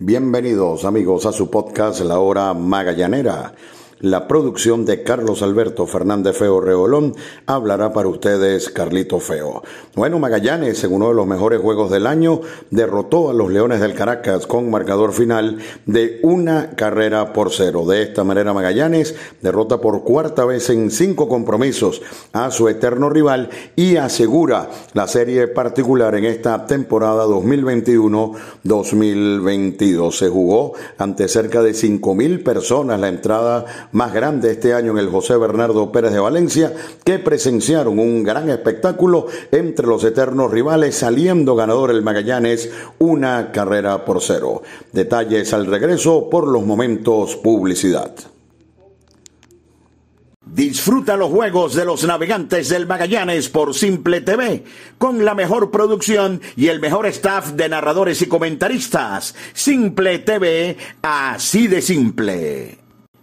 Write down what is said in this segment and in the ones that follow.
Bienvenidos amigos a su podcast La Hora Magallanera. La producción de Carlos Alberto Fernández Feo Reolón hablará para ustedes Carlito Feo. Bueno, Magallanes, en uno de los mejores juegos del año, derrotó a los Leones del Caracas con marcador final de una carrera por cero. De esta manera, Magallanes derrota por cuarta vez en cinco compromisos a su eterno rival y asegura la serie particular en esta temporada 2021-2022. Se jugó ante cerca de cinco mil personas la entrada más grande este año en el José Bernardo Pérez de Valencia, que presenciaron un gran espectáculo entre los eternos rivales, saliendo ganador el Magallanes una carrera por cero. Detalles al regreso por los momentos publicidad. Disfruta los juegos de los navegantes del Magallanes por Simple TV, con la mejor producción y el mejor staff de narradores y comentaristas. Simple TV, así de simple.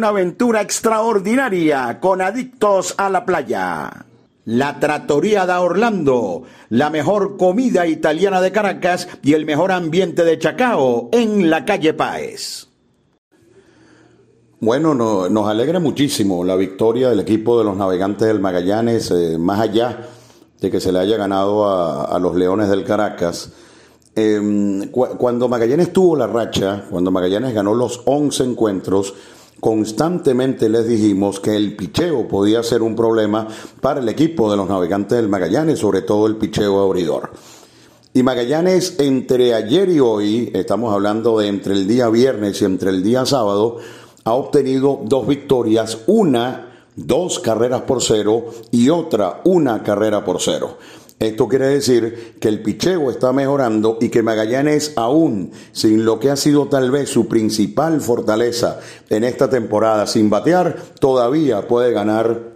una aventura extraordinaria con adictos a la playa. La Trattoria da Orlando, la mejor comida italiana de Caracas y el mejor ambiente de Chacao en la calle Páez. Bueno, nos alegra muchísimo la victoria del equipo de los navegantes del Magallanes, eh, más allá de que se le haya ganado a, los Leones del Caracas. Em, cuando Magallanes tuvo la racha, cuando Magallanes ganó los 11 encuentros, constantemente les dijimos que el picheo podía ser un problema para el equipo de los navegantes del Magallanes, sobre todo el picheo abridor. Y Magallanes entre ayer y hoy, estamos hablando de entre el día viernes y entre el día sábado, ha obtenido dos victorias, una, dos carreras por cero y otra, una carrera por cero. Esto quiere decir que el picheo está mejorando y que Magallanes aún, sin lo que ha sido tal vez su principal fortaleza en esta temporada, sin batear, todavía puede ganar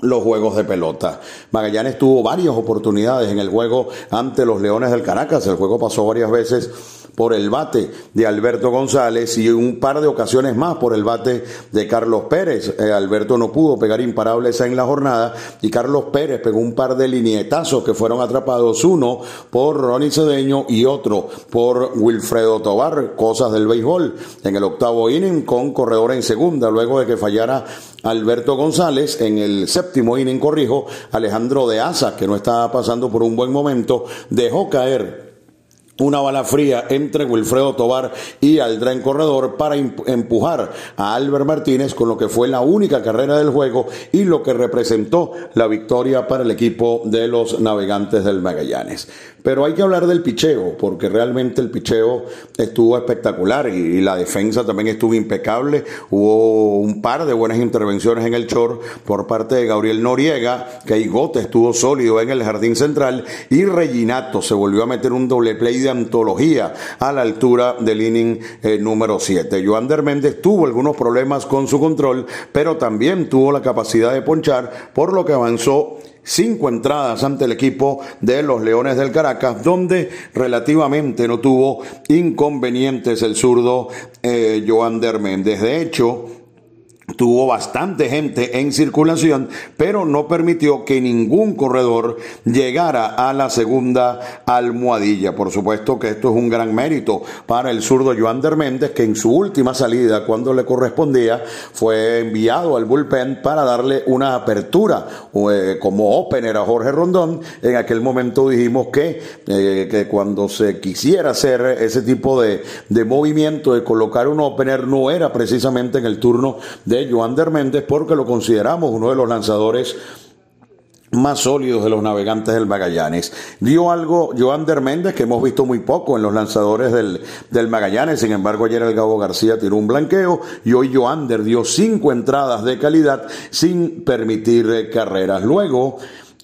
los juegos de pelota. Magallanes tuvo varias oportunidades en el juego ante los Leones del Caracas. El juego pasó varias veces por el bate de Alberto González y un par de ocasiones más por el bate de Carlos Pérez. Eh, Alberto no pudo pegar imparables en la jornada y Carlos Pérez pegó un par de linietazos que fueron atrapados, uno por Ronnie Cedeño y otro por Wilfredo Tobar, cosas del béisbol, en el octavo inning con corredor en segunda, luego de que fallara Alberto González en el séptimo inning, corrijo, Alejandro de Asa, que no estaba pasando por un buen momento, dejó caer una bala fría entre Wilfredo Tobar y Aldren Corredor para empujar a Albert Martínez con lo que fue la única carrera del juego y lo que representó la victoria para el equipo de los navegantes del Magallanes. Pero hay que hablar del picheo, porque realmente el picheo estuvo espectacular y, la defensa también estuvo impecable. Hubo un par de buenas intervenciones en el short por parte de Gabriel Noriega, que Gote estuvo sólido en el jardín central y Reginato se volvió a meter un doble play de antología a la altura del inning eh, número 7. Joander Méndez tuvo algunos problemas con su control, pero también tuvo la capacidad de ponchar, por lo que avanzó cinco entradas ante el equipo de los Leones del Caracas, donde relativamente no tuvo inconvenientes el zurdo eh, Joander Méndez. De hecho, tuvo bastante gente en circulación, pero no permitió que ningún corredor llegara a la segunda almohadilla. Por supuesto que esto es un gran mérito para el zurdo Joander Méndez, que en su última salida, cuando le correspondía, fue enviado al bullpen para darle una apertura eh, como opener a Jorge Rondón. En aquel momento dijimos que, eh, que cuando se quisiera hacer ese tipo de, de movimiento de colocar un opener, no era precisamente en el turno de Joander Méndez porque lo consideramos uno de los lanzadores más sólidos de los navegantes del Magallanes. Dio algo Joander Méndez que hemos visto muy poco en los lanzadores del, del Magallanes, sin embargo ayer el Gabo García tiró un blanqueo y hoy Joander dio cinco entradas de calidad sin permitir eh, carreras. Luego,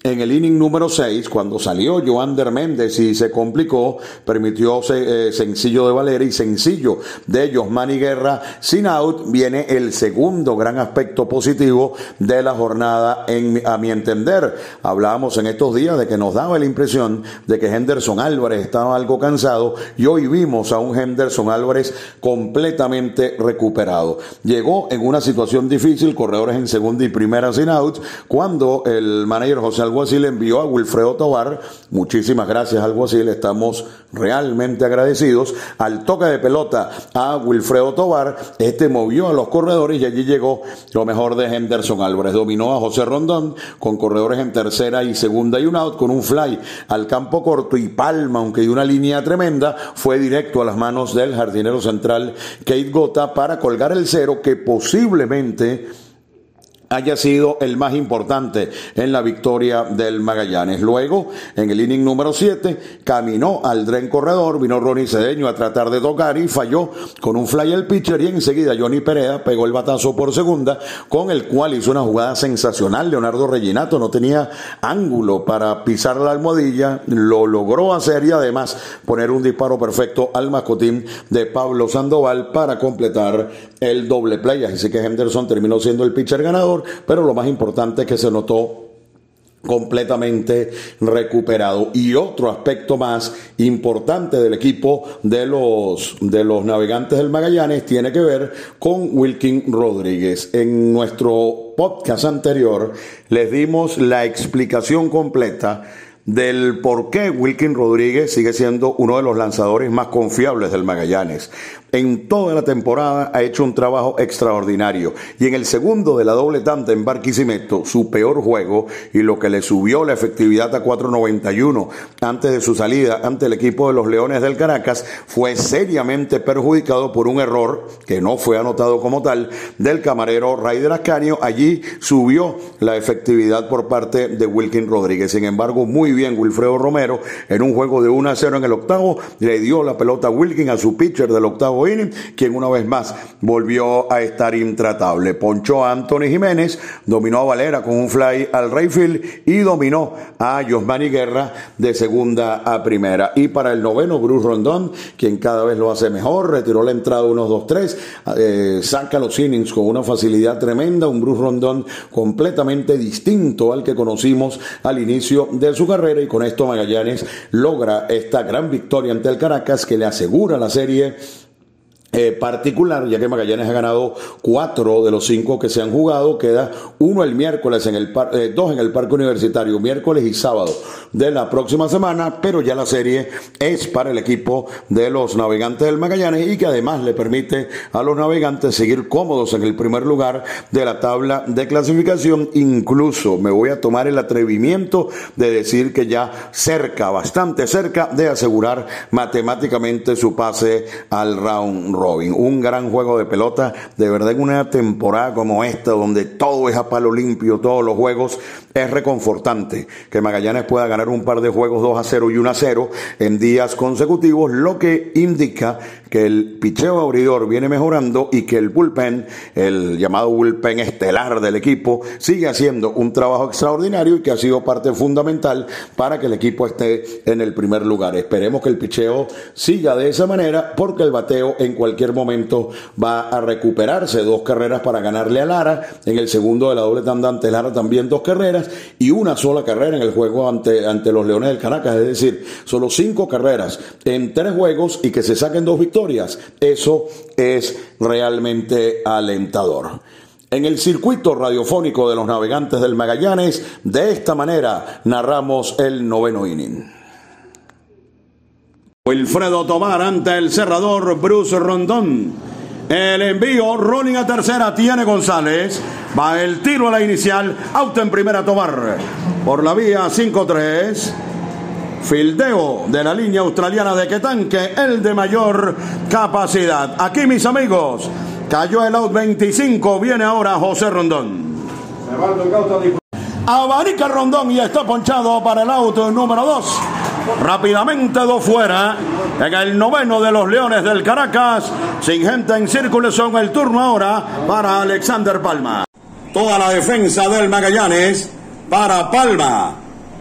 en el inning número 6, cuando salió Joander Méndez y se complicó, permitió eh, sencillo de Valera y sencillo de Josmani Guerra sin out, viene el segundo gran aspecto positivo de la jornada, en, a mi entender. Hablábamos en estos días de que nos daba la impresión de que Henderson Álvarez estaba algo cansado y hoy vimos a un Henderson Álvarez completamente recuperado. Llegó en una situación difícil, corredores en segunda y primera sin out, cuando el manager José le envió a Wilfredo Tobar. Muchísimas gracias, Alguacil. Estamos realmente agradecidos. Al toque de pelota a Wilfredo Tobar, este movió a los corredores y allí llegó lo mejor de Henderson Álvarez. Dominó a José Rondón con corredores en tercera y segunda y un out con un fly al campo corto y palma, aunque de una línea tremenda, fue directo a las manos del jardinero central Kate Gota para colgar el cero que posiblemente haya sido el más importante en la victoria del Magallanes. Luego, en el inning número 7, caminó al dren corredor, vino Ronnie Cedeño a tratar de tocar y falló con un fly al pitcher y enseguida Johnny Perea pegó el batazo por segunda, con el cual hizo una jugada sensacional. Leonardo Reginato no tenía ángulo para pisar la almohadilla, lo logró hacer y además poner un disparo perfecto al mascotín de Pablo Sandoval para completar el doble play. Así que Henderson terminó siendo el pitcher ganador pero lo más importante es que se notó completamente recuperado. Y otro aspecto más importante del equipo de los, de los navegantes del Magallanes tiene que ver con Wilkin Rodríguez. En nuestro podcast anterior les dimos la explicación completa del por qué Wilkin Rodríguez sigue siendo uno de los lanzadores más confiables del Magallanes. En toda la temporada ha hecho un trabajo extraordinario. Y en el segundo de la doble tanta en Barquisimeto, su peor juego y lo que le subió la efectividad a 4.91 antes de su salida ante el equipo de los Leones del Caracas, fue seriamente perjudicado por un error que no fue anotado como tal del camarero Raider Ascanio. Allí subió la efectividad por parte de Wilkin Rodríguez. Sin embargo, muy bien Wilfredo Romero en un juego de 1 a 0 en el octavo, le dio la pelota a Wilkin a su pitcher del octavo quien una vez más volvió a estar intratable. Ponchó a Anthony Jiménez, dominó a Valera con un fly al Rayfield y dominó a Josmani Guerra de segunda a primera. Y para el noveno, Bruce Rondón, quien cada vez lo hace mejor, retiró la entrada 1-2-3, eh, saca los innings con una facilidad tremenda, un Bruce Rondón completamente distinto al que conocimos al inicio de su carrera y con esto Magallanes logra esta gran victoria ante el Caracas que le asegura la serie eh, particular, ya que Magallanes ha ganado cuatro de los cinco que se han jugado, queda uno el miércoles en el eh, dos en el Parque Universitario, miércoles y sábado de la próxima semana, pero ya la serie es para el equipo de los navegantes del Magallanes y que además le permite a los navegantes seguir cómodos en el primer lugar de la tabla de clasificación. Incluso me voy a tomar el atrevimiento de decir que ya cerca, bastante cerca de asegurar matemáticamente su pase al round un gran juego de pelota, de verdad en una temporada como esta, donde todo es a palo limpio, todos los juegos, es reconfortante que Magallanes pueda ganar un par de juegos 2 a 0 y 1 a 0 en días consecutivos, lo que indica que el picheo abridor viene mejorando y que el bullpen, el llamado bullpen estelar del equipo, sigue haciendo un trabajo extraordinario y que ha sido parte fundamental para que el equipo esté en el primer lugar. Esperemos que el picheo siga de esa manera porque el bateo en cualquier momento va a recuperarse. Dos carreras para ganarle a Lara. En el segundo de la doble tanda ante Lara también dos carreras y una sola carrera en el juego ante, ante los Leones del Caracas. Es decir, solo cinco carreras en tres juegos y que se saquen dos victorias eso es realmente alentador. En el circuito radiofónico de los navegantes del Magallanes, de esta manera narramos el noveno inning. Wilfredo Tomar ante el cerrador Bruce Rondón. El envío, rolling a tercera, tiene González. Va el tiro a la inicial, auto en primera Tomar. Por la vía 5-3. Fildeo de la línea australiana de Quetanque, el de mayor capacidad. Aquí, mis amigos, cayó el out 25. Viene ahora José Rondón. Abanica Rondón y está ponchado para el auto número 2. Rápidamente dos fuera. En el noveno de los Leones del Caracas. Sin gente en círculo son el turno ahora para Alexander Palma. Toda la defensa del Magallanes para Palma.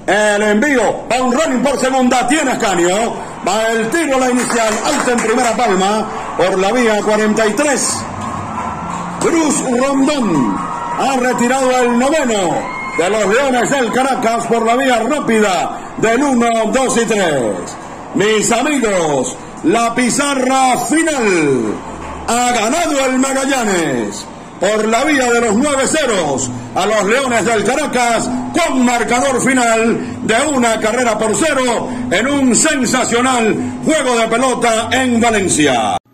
El envío a un running por segunda tiene Ascanio. Va el tiro la inicial. Alta en primera palma por la vía 43. Cruz Rondón ha retirado el noveno de los Leones del Caracas por la vía rápida del 1, 2 y 3. Mis amigos, la pizarra final. Ha ganado el Magallanes por la vía de los nueve ceros a los Leones del Caracas con marcador final de una carrera por cero en un sensacional juego de pelota en Valencia.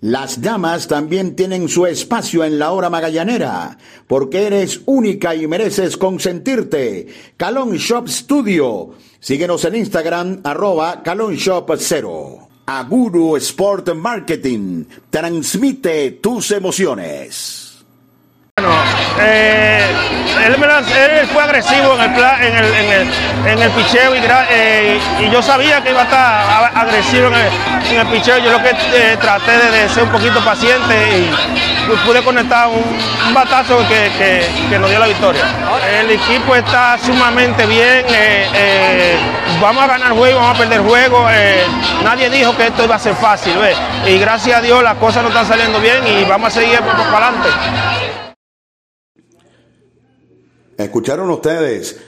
Las damas también tienen su espacio en la hora magallanera, porque eres única y mereces consentirte. Calon Shop Studio. Síguenos en Instagram, arroba Calon Shop 0. Aguru Sport Marketing. Transmite tus emociones. Bueno, eh, él, fue agresivo en el, el, en el, en picheo eh, y, yo sabía que iba a estar agresivo en el, en el picheo. Yo lo que eh, traté de, ser un poquito paciente y pude conectar un, batazo que, que, nos dio la victoria. El equipo está sumamente bien. Eh, vamos a ganar juego, vamos a perder juego. nadie dijo que esto iba a ser fácil. Y gracias a Dios las cosas no están saliendo bien y vamos a seguir para adelante. Escucharon ustedes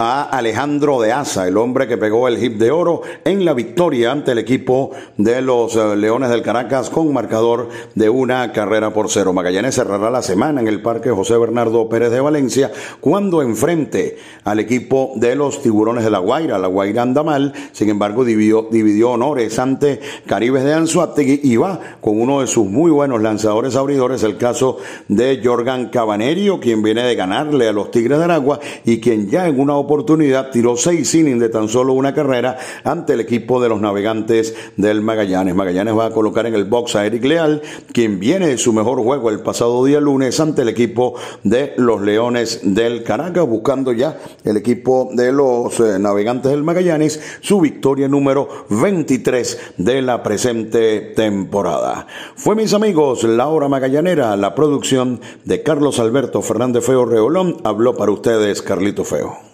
a Alejandro de Asa, el hombre que pegó el hip de oro en la victoria ante el equipo de los eh, Leones del Caracas con marcador de una carrera por cero. Magallanes cerrará la semana en el Parque José Bernardo Pérez de Valencia cuando enfrente al equipo de los Tiburones de la Guaira. La Guaira anda mal, sin embargo dividió, dividió honores ante Caribes de Anzuategui y va con uno de sus muy buenos lanzadores abridores, el caso de Jorgan Cabanerio, quien viene de ganarle a los Tigres de Aragua y quien ya en una oportunidad tiró seis innings de tan solo una carrera ante el equipo de los navegantes del Magallanes. Magallanes va a colocar en el box a Eric Leal, quien viene de su mejor juego el pasado día lunes ante el equipo de los Leones del Caracas, buscando ya el equipo de los eh, navegantes del Magallanes su victoria número 23 de la presente temporada. Fue mis amigos, la hora magallanera, la producción de Carlos Alberto Fernández Feo Reolón, habló para ustedes Carlito Feo.